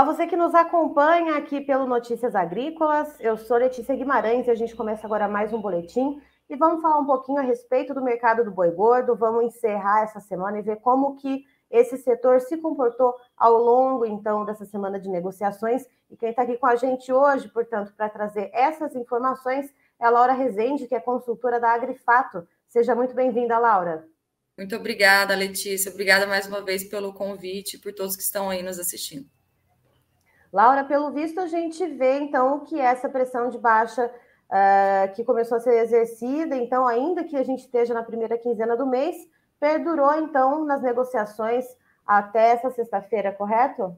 Olá, você que nos acompanha aqui pelo Notícias Agrícolas. Eu sou Letícia Guimarães e a gente começa agora mais um boletim e vamos falar um pouquinho a respeito do mercado do boi gordo. Vamos encerrar essa semana e ver como que esse setor se comportou ao longo então dessa semana de negociações. E quem está aqui com a gente hoje, portanto, para trazer essas informações é a Laura Rezende, que é consultora da Agrifato. Seja muito bem-vinda, Laura. Muito obrigada, Letícia. Obrigada mais uma vez pelo convite e por todos que estão aí nos assistindo. Laura, pelo visto, a gente vê então que essa pressão de baixa uh, que começou a ser exercida, então, ainda que a gente esteja na primeira quinzena do mês, perdurou então nas negociações até essa sexta-feira, correto?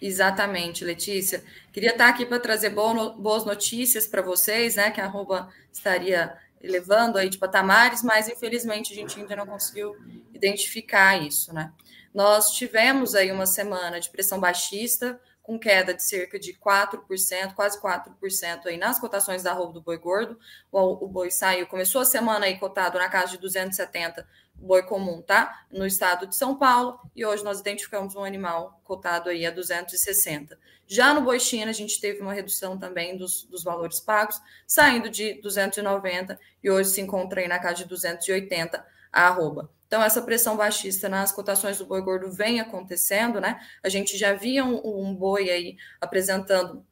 Exatamente, Letícia. Queria estar aqui para trazer boas notícias para vocês, né? Que a arroba estaria levando aí de patamares, mas infelizmente a gente ainda não conseguiu identificar isso, né? Nós tivemos aí uma semana de pressão baixista, com queda de cerca de 4%, quase 4% aí nas cotações da roupa do boi gordo. O, o, boi saiu, começou a semana aí cotado na casa de 270, boi comum, tá? No estado de São Paulo, e hoje nós identificamos um animal cotado aí a 260. Já no boi China, a gente teve uma redução também dos, dos valores pagos, saindo de 290 e hoje se encontra aí na casa de 280 a arroba. Então, essa pressão baixista nas cotações do boi gordo vem acontecendo, né? A gente já via um, um boi aí apresentando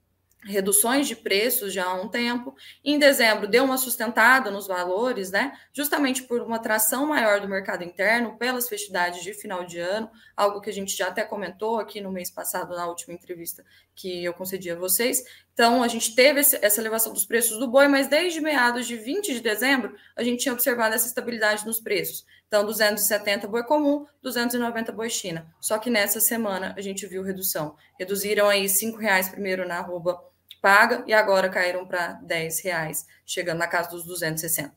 reduções de preços já há um tempo. Em dezembro deu uma sustentada nos valores, né? Justamente por uma atração maior do mercado interno pelas festividades de final de ano, algo que a gente já até comentou aqui no mês passado na última entrevista que eu concedi a vocês. Então a gente teve essa elevação dos preços do boi, mas desde meados de 20 de dezembro a gente tinha observado essa estabilidade nos preços. Então 270 boi comum, 290 boi China. Só que nessa semana a gente viu redução. Reduziram aí cinco reais primeiro na arroba paga e agora caíram para 10 reais, chegando na casa dos 260.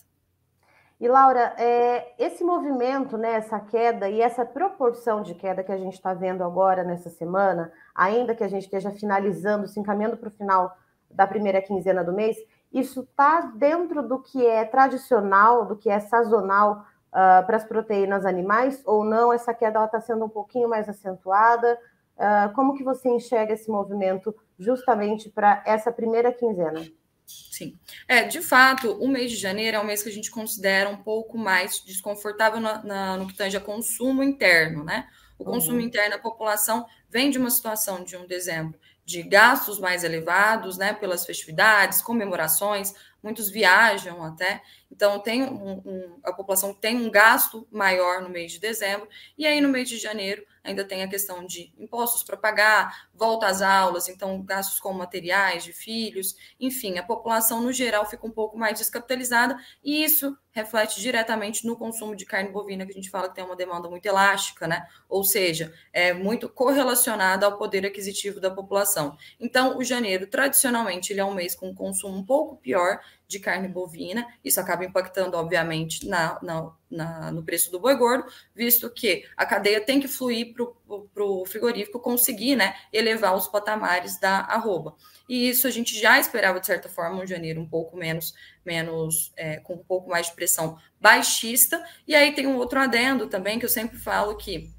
E Laura, é, esse movimento, né, essa queda e essa proporção de queda que a gente está vendo agora nessa semana, ainda que a gente esteja finalizando, se encaminhando para o final da primeira quinzena do mês, isso está dentro do que é tradicional, do que é sazonal uh, para as proteínas animais, ou não? Essa queda está sendo um pouquinho mais acentuada? Uh, como que você enxerga esse movimento justamente para essa primeira quinzena? Sim. É, de fato, o mês de janeiro é um mês que a gente considera um pouco mais desconfortável na, na, no que tange a consumo interno, né? O consumo uhum. interno da população vem de uma situação de um dezembro de gastos mais elevados, né, pelas festividades, comemorações, muitos viajam até, então tem um, um, a população tem um gasto maior no mês de dezembro, e aí no mês de janeiro ainda tem a questão de impostos para pagar, volta às aulas, então gastos com materiais de filhos, enfim, a população no geral fica um pouco mais descapitalizada e isso reflete diretamente no consumo de carne bovina, que a gente fala que tem uma demanda muito elástica, né? Ou seja, é muito correlacionada ao poder aquisitivo da população. Então, o janeiro, tradicionalmente, ele é um mês com um consumo um pouco pior de carne bovina, isso acaba impactando, obviamente, na, na, na no preço do boi gordo, visto que a cadeia tem que fluir para o frigorífico conseguir né, elevar os patamares da arroba. E isso a gente já esperava, de certa forma, um janeiro um pouco menos, menos é, com um pouco mais de pressão baixista. E aí tem um outro adendo também, que eu sempre falo que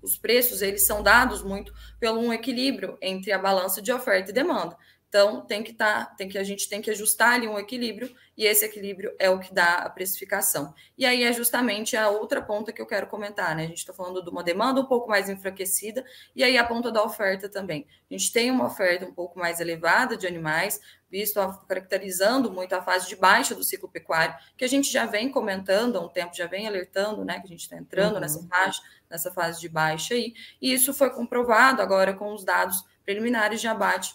os preços eles são dados muito pelo um equilíbrio entre a balança de oferta e demanda. Então, tem que estar, tá, tem que a gente tem que ajustar ali um equilíbrio, e esse equilíbrio é o que dá a precificação. E aí é justamente a outra ponta que eu quero comentar, né? A gente está falando de uma demanda um pouco mais enfraquecida, e aí a ponta da oferta também. A gente tem uma oferta um pouco mais elevada de animais, visto caracterizando muito a fase de baixa do ciclo pecuário, que a gente já vem comentando há um tempo, já vem alertando, né? Que a gente está entrando uhum. nessa fase, nessa fase de baixa aí, e isso foi comprovado agora com os dados preliminares de abate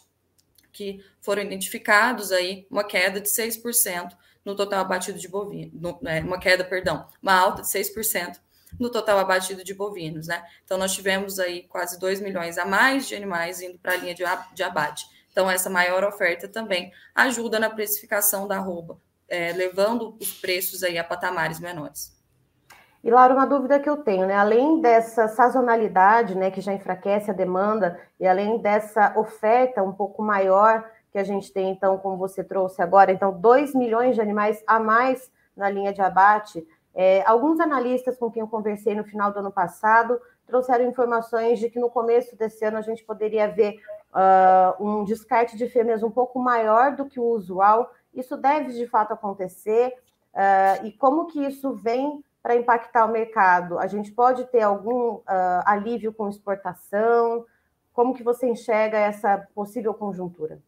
que foram identificados aí uma queda de 6% no total abatido de bovinos, é, uma queda, perdão, uma alta de 6% no total abatido de bovinos, né? Então, nós tivemos aí quase 2 milhões a mais de animais indo para a linha de, de abate. Então, essa maior oferta também ajuda na precificação da arroba, é, levando os preços aí a patamares menores. E, Laura, uma dúvida que eu tenho, né? Além dessa sazonalidade, né, que já enfraquece a demanda, e além dessa oferta um pouco maior que a gente tem, então, como você trouxe agora, então, 2 milhões de animais a mais na linha de abate. É, alguns analistas com quem eu conversei no final do ano passado trouxeram informações de que no começo desse ano a gente poderia ver uh, um descarte de fêmeas um pouco maior do que o usual. Isso deve de fato acontecer? Uh, e como que isso vem para impactar o mercado? A gente pode ter algum uh, alívio com exportação? Como que você enxerga essa possível conjuntura?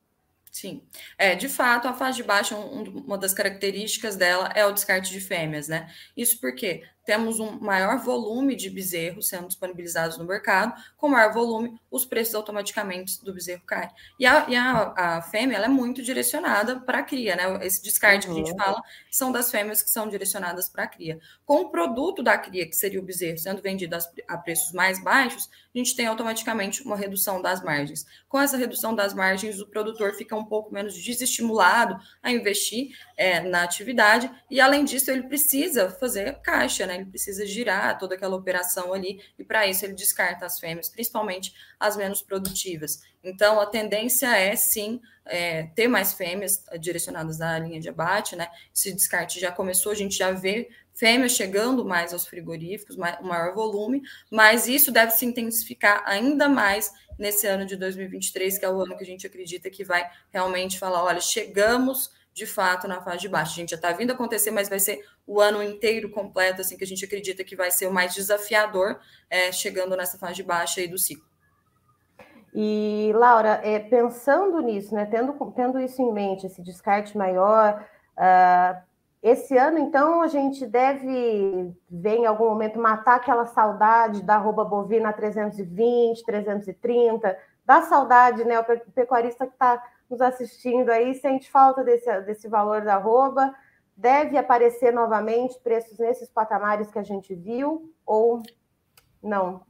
Sim, é, de fato, a fase de baixa, um, uma das características dela é o descarte de fêmeas, né? Isso porque temos um maior volume de bezerros sendo disponibilizados no mercado, com maior volume, os preços automaticamente do bezerro caem. E a, e a, a fêmea ela é muito direcionada para a cria, né? Esse descarte uhum. que a gente uhum. Fala são das fêmeas que são direcionadas para a cria. Com o produto da cria, que seria o bezerro, sendo vendido a preços mais baixos, a gente tem automaticamente uma redução das margens. Com essa redução das margens, o produtor fica um pouco menos desestimulado a investir é, na atividade, e além disso, ele precisa fazer caixa, né? Ele precisa girar toda aquela operação ali, e para isso ele descarta as fêmeas, principalmente as menos produtivas. Então, a tendência é sim é, ter mais fêmeas direcionadas à linha de abate, né? Esse descarte já começou, a gente já vê fêmeas chegando mais aos frigoríficos, um maior volume, mas isso deve se intensificar ainda mais nesse ano de 2023, que é o ano que a gente acredita que vai realmente falar: olha, chegamos de fato na fase de baixo. A gente já está vindo acontecer, mas vai ser o ano inteiro completo, assim, que a gente acredita que vai ser o mais desafiador, é, chegando nessa fase de baixa aí do ciclo. E, Laura, é, pensando nisso, né, tendo, tendo isso em mente, esse descarte maior, uh, esse ano, então, a gente deve ver em algum momento matar aquela saudade da arroba bovina 320, 330, da saudade, né? O pecuarista que está nos assistindo aí sente falta desse, desse valor da arroba? Deve aparecer novamente preços nesses patamares que a gente viu ou não?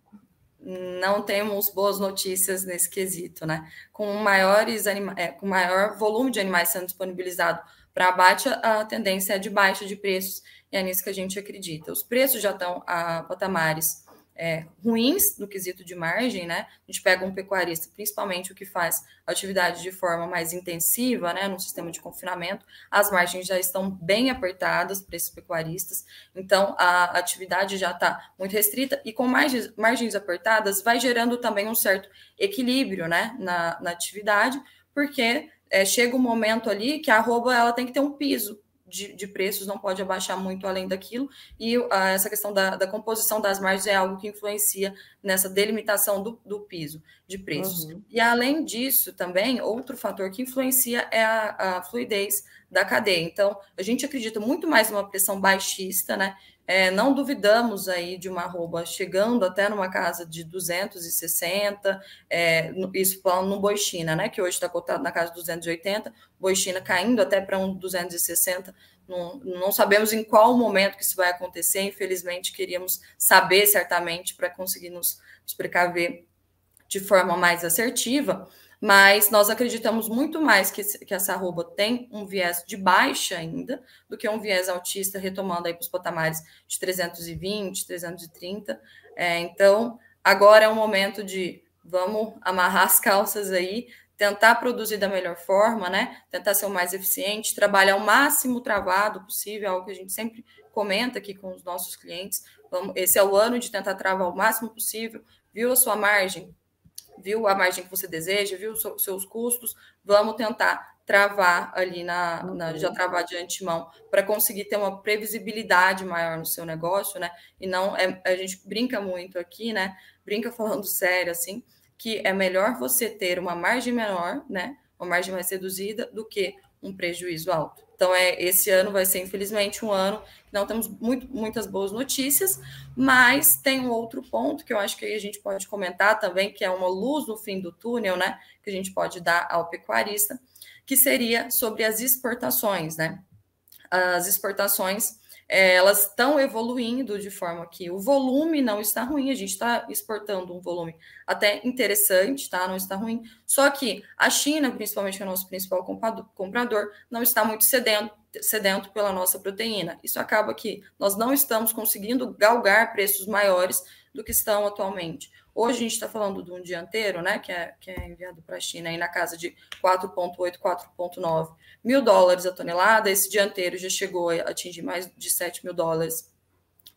Não temos boas notícias nesse quesito, né? Com maiores anima é, com maior volume de animais sendo disponibilizado para abate, a tendência é de baixa de preços, e é nisso que a gente acredita. Os preços já estão a patamares é, ruins no quesito de margem, né? A gente pega um pecuarista, principalmente o que faz atividade de forma mais intensiva, né, no sistema de confinamento, as margens já estão bem apertadas para esses pecuaristas, então a atividade já está muito restrita e com margens, margens apertadas vai gerando também um certo equilíbrio, né, na, na atividade, porque é, chega um momento ali que a arroba ela tem que ter um piso, de, de, preços não pode abaixar muito além daquilo, e uh, essa questão da, da, composição das margens é algo que influencia nessa delimitação do, do piso de preços. Uhum. E além disso, também, outro fator que influencia é a, a, fluidez da cadeia. Então, a gente acredita muito mais numa pressão baixista, né? É, não duvidamos aí de uma arroba chegando até numa casa de 260, é, isso falando no Boi China, né? Que hoje está cotado na casa de 280, Boi China caindo até para um 260. Não, não sabemos em qual momento que isso vai acontecer, infelizmente queríamos saber certamente para conseguir nos, nos precaver de forma mais assertiva mas nós acreditamos muito mais que, que essa arroba tem um viés de baixa ainda do que um viés altista, retomando aí para os patamares de 320, 330. É, então, agora é o momento de vamos amarrar as calças aí, tentar produzir da melhor forma, né? Tentar ser o mais eficiente, trabalhar o máximo travado possível, algo que a gente sempre comenta aqui com os nossos clientes. Vamos, esse é o ano de tentar travar o máximo possível. Viu a sua margem? Viu a margem que você deseja, viu os seus custos, vamos tentar travar ali na, na já travar de antemão para conseguir ter uma previsibilidade maior no seu negócio, né? E não é, a gente brinca muito aqui, né? Brinca falando sério assim, que é melhor você ter uma margem menor, né? Uma margem mais reduzida do que um prejuízo alto. Então, é, esse ano vai ser, infelizmente, um ano que não temos muito, muitas boas notícias, mas tem um outro ponto que eu acho que a gente pode comentar também, que é uma luz no fim do túnel, né? Que a gente pode dar ao pecuarista, que seria sobre as exportações, né? As exportações é, elas estão evoluindo de forma que o volume não está ruim, a gente está exportando um volume até interessante, tá? Não está ruim. Só que a China, principalmente, é o nosso principal comprador, não está muito sedento, sedento pela nossa proteína. Isso acaba que nós não estamos conseguindo galgar preços maiores do que estão atualmente. Hoje a gente está falando de um dianteiro, né, que é, que é enviado para a China aí na casa de 4,8, 4,9 mil dólares a tonelada. Esse dianteiro já chegou a atingir mais de 7 mil dólares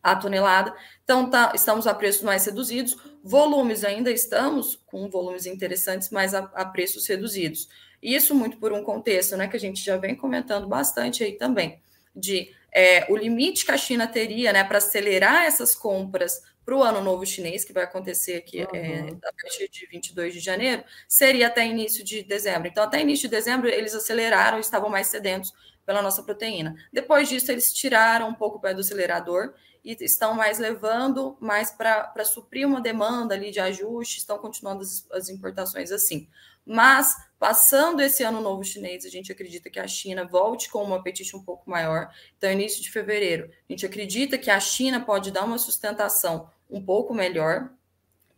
a tonelada. Então, tá, estamos a preços mais reduzidos. Volumes ainda estamos com volumes interessantes, mas a, a preços reduzidos. Isso muito por um contexto, né, que a gente já vem comentando bastante aí também, de é, o limite que a China teria, né, para acelerar essas compras para o ano novo chinês, que vai acontecer aqui uhum. é, a partir de 22 de janeiro, seria até início de dezembro. Então, até início de dezembro, eles aceleraram, estavam mais sedentos pela nossa proteína. Depois disso, eles tiraram um pouco o pé do acelerador e estão mais levando mais para suprir uma demanda ali de ajuste, estão continuando as, as importações assim. Mas, passando esse ano novo chinês, a gente acredita que a China volte com um apetite um pouco maior. Então, início de fevereiro, a gente acredita que a China pode dar uma sustentação um pouco melhor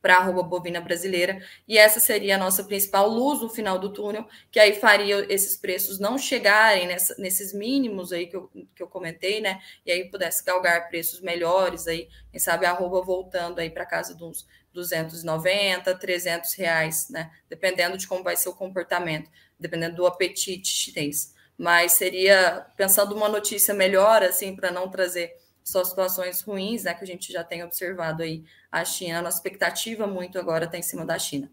para a arroba bovina brasileira, e essa seria a nossa principal luz no final do túnel, que aí faria esses preços não chegarem nessa, nesses mínimos aí que eu, que eu comentei, né? E aí pudesse galgar preços melhores aí, quem sabe a arroba voltando aí para casa uns 290, 300 reais, né? Dependendo de como vai ser o comportamento, dependendo do apetite chinês. Mas seria, pensando uma notícia melhor, assim, para não trazer só situações ruins, né, que a gente já tem observado aí a China. A nossa expectativa muito agora está em cima da China.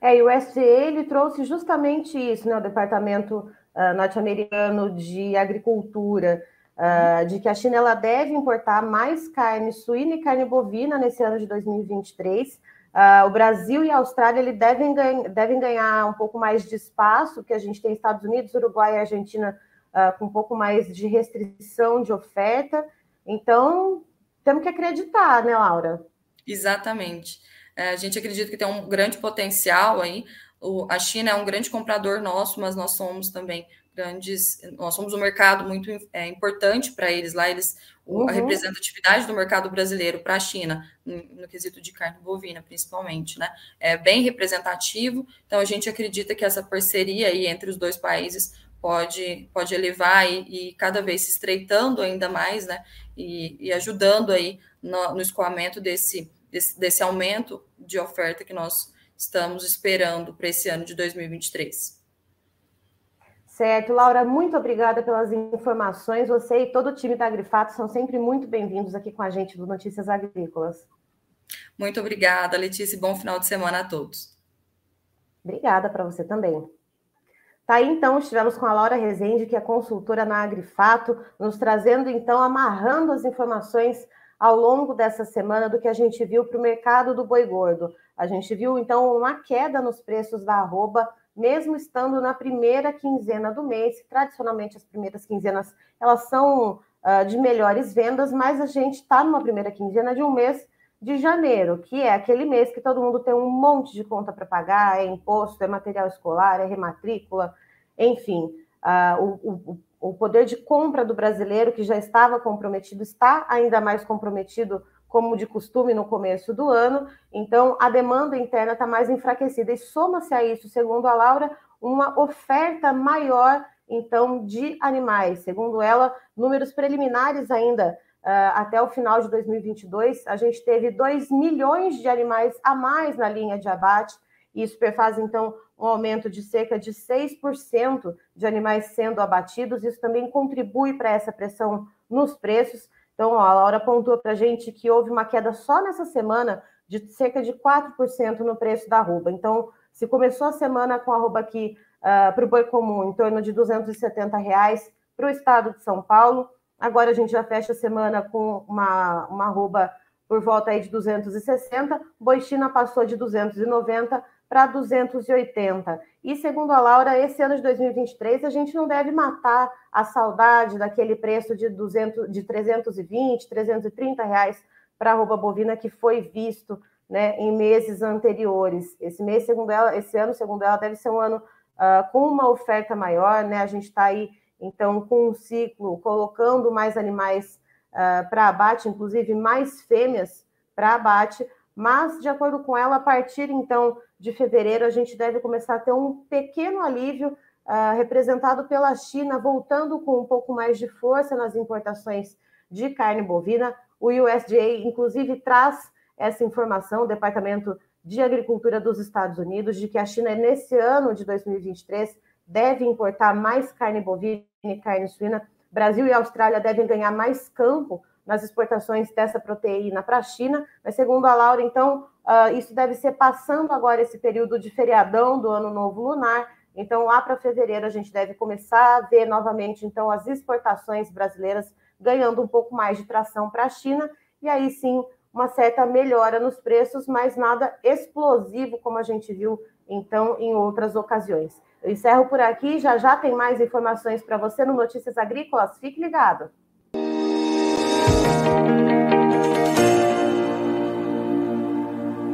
É, e o SGE ele trouxe justamente isso, né, o Departamento uh, Norte-Americano de Agricultura, uh, de que a China ela deve importar mais carne suína e carne bovina nesse ano de 2023. Uh, ah, o Brasil e a Austrália ele devem, ganha, devem ganhar um pouco mais de espaço, que a gente tem Estados Unidos, Uruguai e Argentina uh, com um pouco mais de restrição de oferta. Então, temos que acreditar, né, Laura? Exatamente. É, a gente acredita que tem um grande potencial aí. O, a China é um grande comprador nosso, mas nós somos também grandes. Nós somos um mercado muito é, importante para eles lá. Eles, uhum. a representatividade do mercado brasileiro para a China, no, no, quesito de carne bovina, principalmente, né? É bem representativo. Então, a gente acredita que essa parceria aí entre os dois países pode, pode elevar e, e cada vez se estreitando ainda mais, né? E, e ajudando aí no, no escoamento desse, desse, desse aumento de oferta que nós estamos esperando para esse ano de 2023. Certo, Laura, muito obrigada pelas informações. Você e todo o time da Agrifato são sempre muito bem-vindos aqui com a gente do Notícias Agrícolas. Muito obrigada, Letícia, bom final de semana a todos. Obrigada para você também. Tá então, estivemos com a Laura Rezende, que é consultora na Agrifato, nos trazendo, então, amarrando as informações ao longo dessa semana do que a gente viu para o mercado do boi gordo. A gente viu, então, uma queda nos preços da arroba, mesmo estando na primeira quinzena do mês. Tradicionalmente, as primeiras quinzenas, elas são uh, de melhores vendas, mas a gente está numa primeira quinzena de um mês de janeiro, que é aquele mês que todo mundo tem um monte de conta para pagar, é imposto, é material escolar, é rematrícula, enfim, uh, o, o, o poder de compra do brasileiro, que já estava comprometido, está ainda mais comprometido, como de costume no começo do ano, então a demanda interna está mais enfraquecida, e soma-se a isso, segundo a Laura, uma oferta maior, então, de animais. Segundo ela, números preliminares ainda até o final de 2022, a gente teve 2 milhões de animais a mais na linha de abate. Isso faz, então, um aumento de cerca de 6% de animais sendo abatidos. Isso também contribui para essa pressão nos preços. Então, ó, a Laura apontou para a gente que houve uma queda só nessa semana de cerca de 4% no preço da arroba. Então, se começou a semana com a arroba aqui uh, para o boi comum em torno de 270 reais para o estado de São Paulo, Agora a gente já fecha a semana com uma, uma arroba por volta aí de 260. Boi China passou de 290 para 280. E segundo a Laura, esse ano de 2023 a gente não deve matar a saudade daquele preço de 200, de 320, 330 reais para a arroba bovina que foi visto né, em meses anteriores. Esse mês, segundo ela, esse ano, segundo ela, deve ser um ano uh, com uma oferta maior, né? A gente está aí então, com um ciclo, colocando mais animais uh, para abate, inclusive mais fêmeas para abate, mas, de acordo com ela, a partir então de fevereiro, a gente deve começar a ter um pequeno alívio uh, representado pela China, voltando com um pouco mais de força nas importações de carne bovina. O USDA, inclusive, traz essa informação, o Departamento de Agricultura dos Estados Unidos, de que a China, nesse ano de 2023, deve importar mais carne bovina e carne suína. Brasil e Austrália devem ganhar mais campo nas exportações dessa proteína para a China, mas segundo a Laura, então, uh, isso deve ser passando agora esse período de feriadão do Ano Novo Lunar, então lá para fevereiro a gente deve começar a ver novamente, então, as exportações brasileiras ganhando um pouco mais de tração para a China, e aí sim uma certa melhora nos preços, mas nada explosivo como a gente viu então em outras ocasiões. Eu encerro por aqui, já já tem mais informações para você no Notícias Agrícolas. Fique ligado.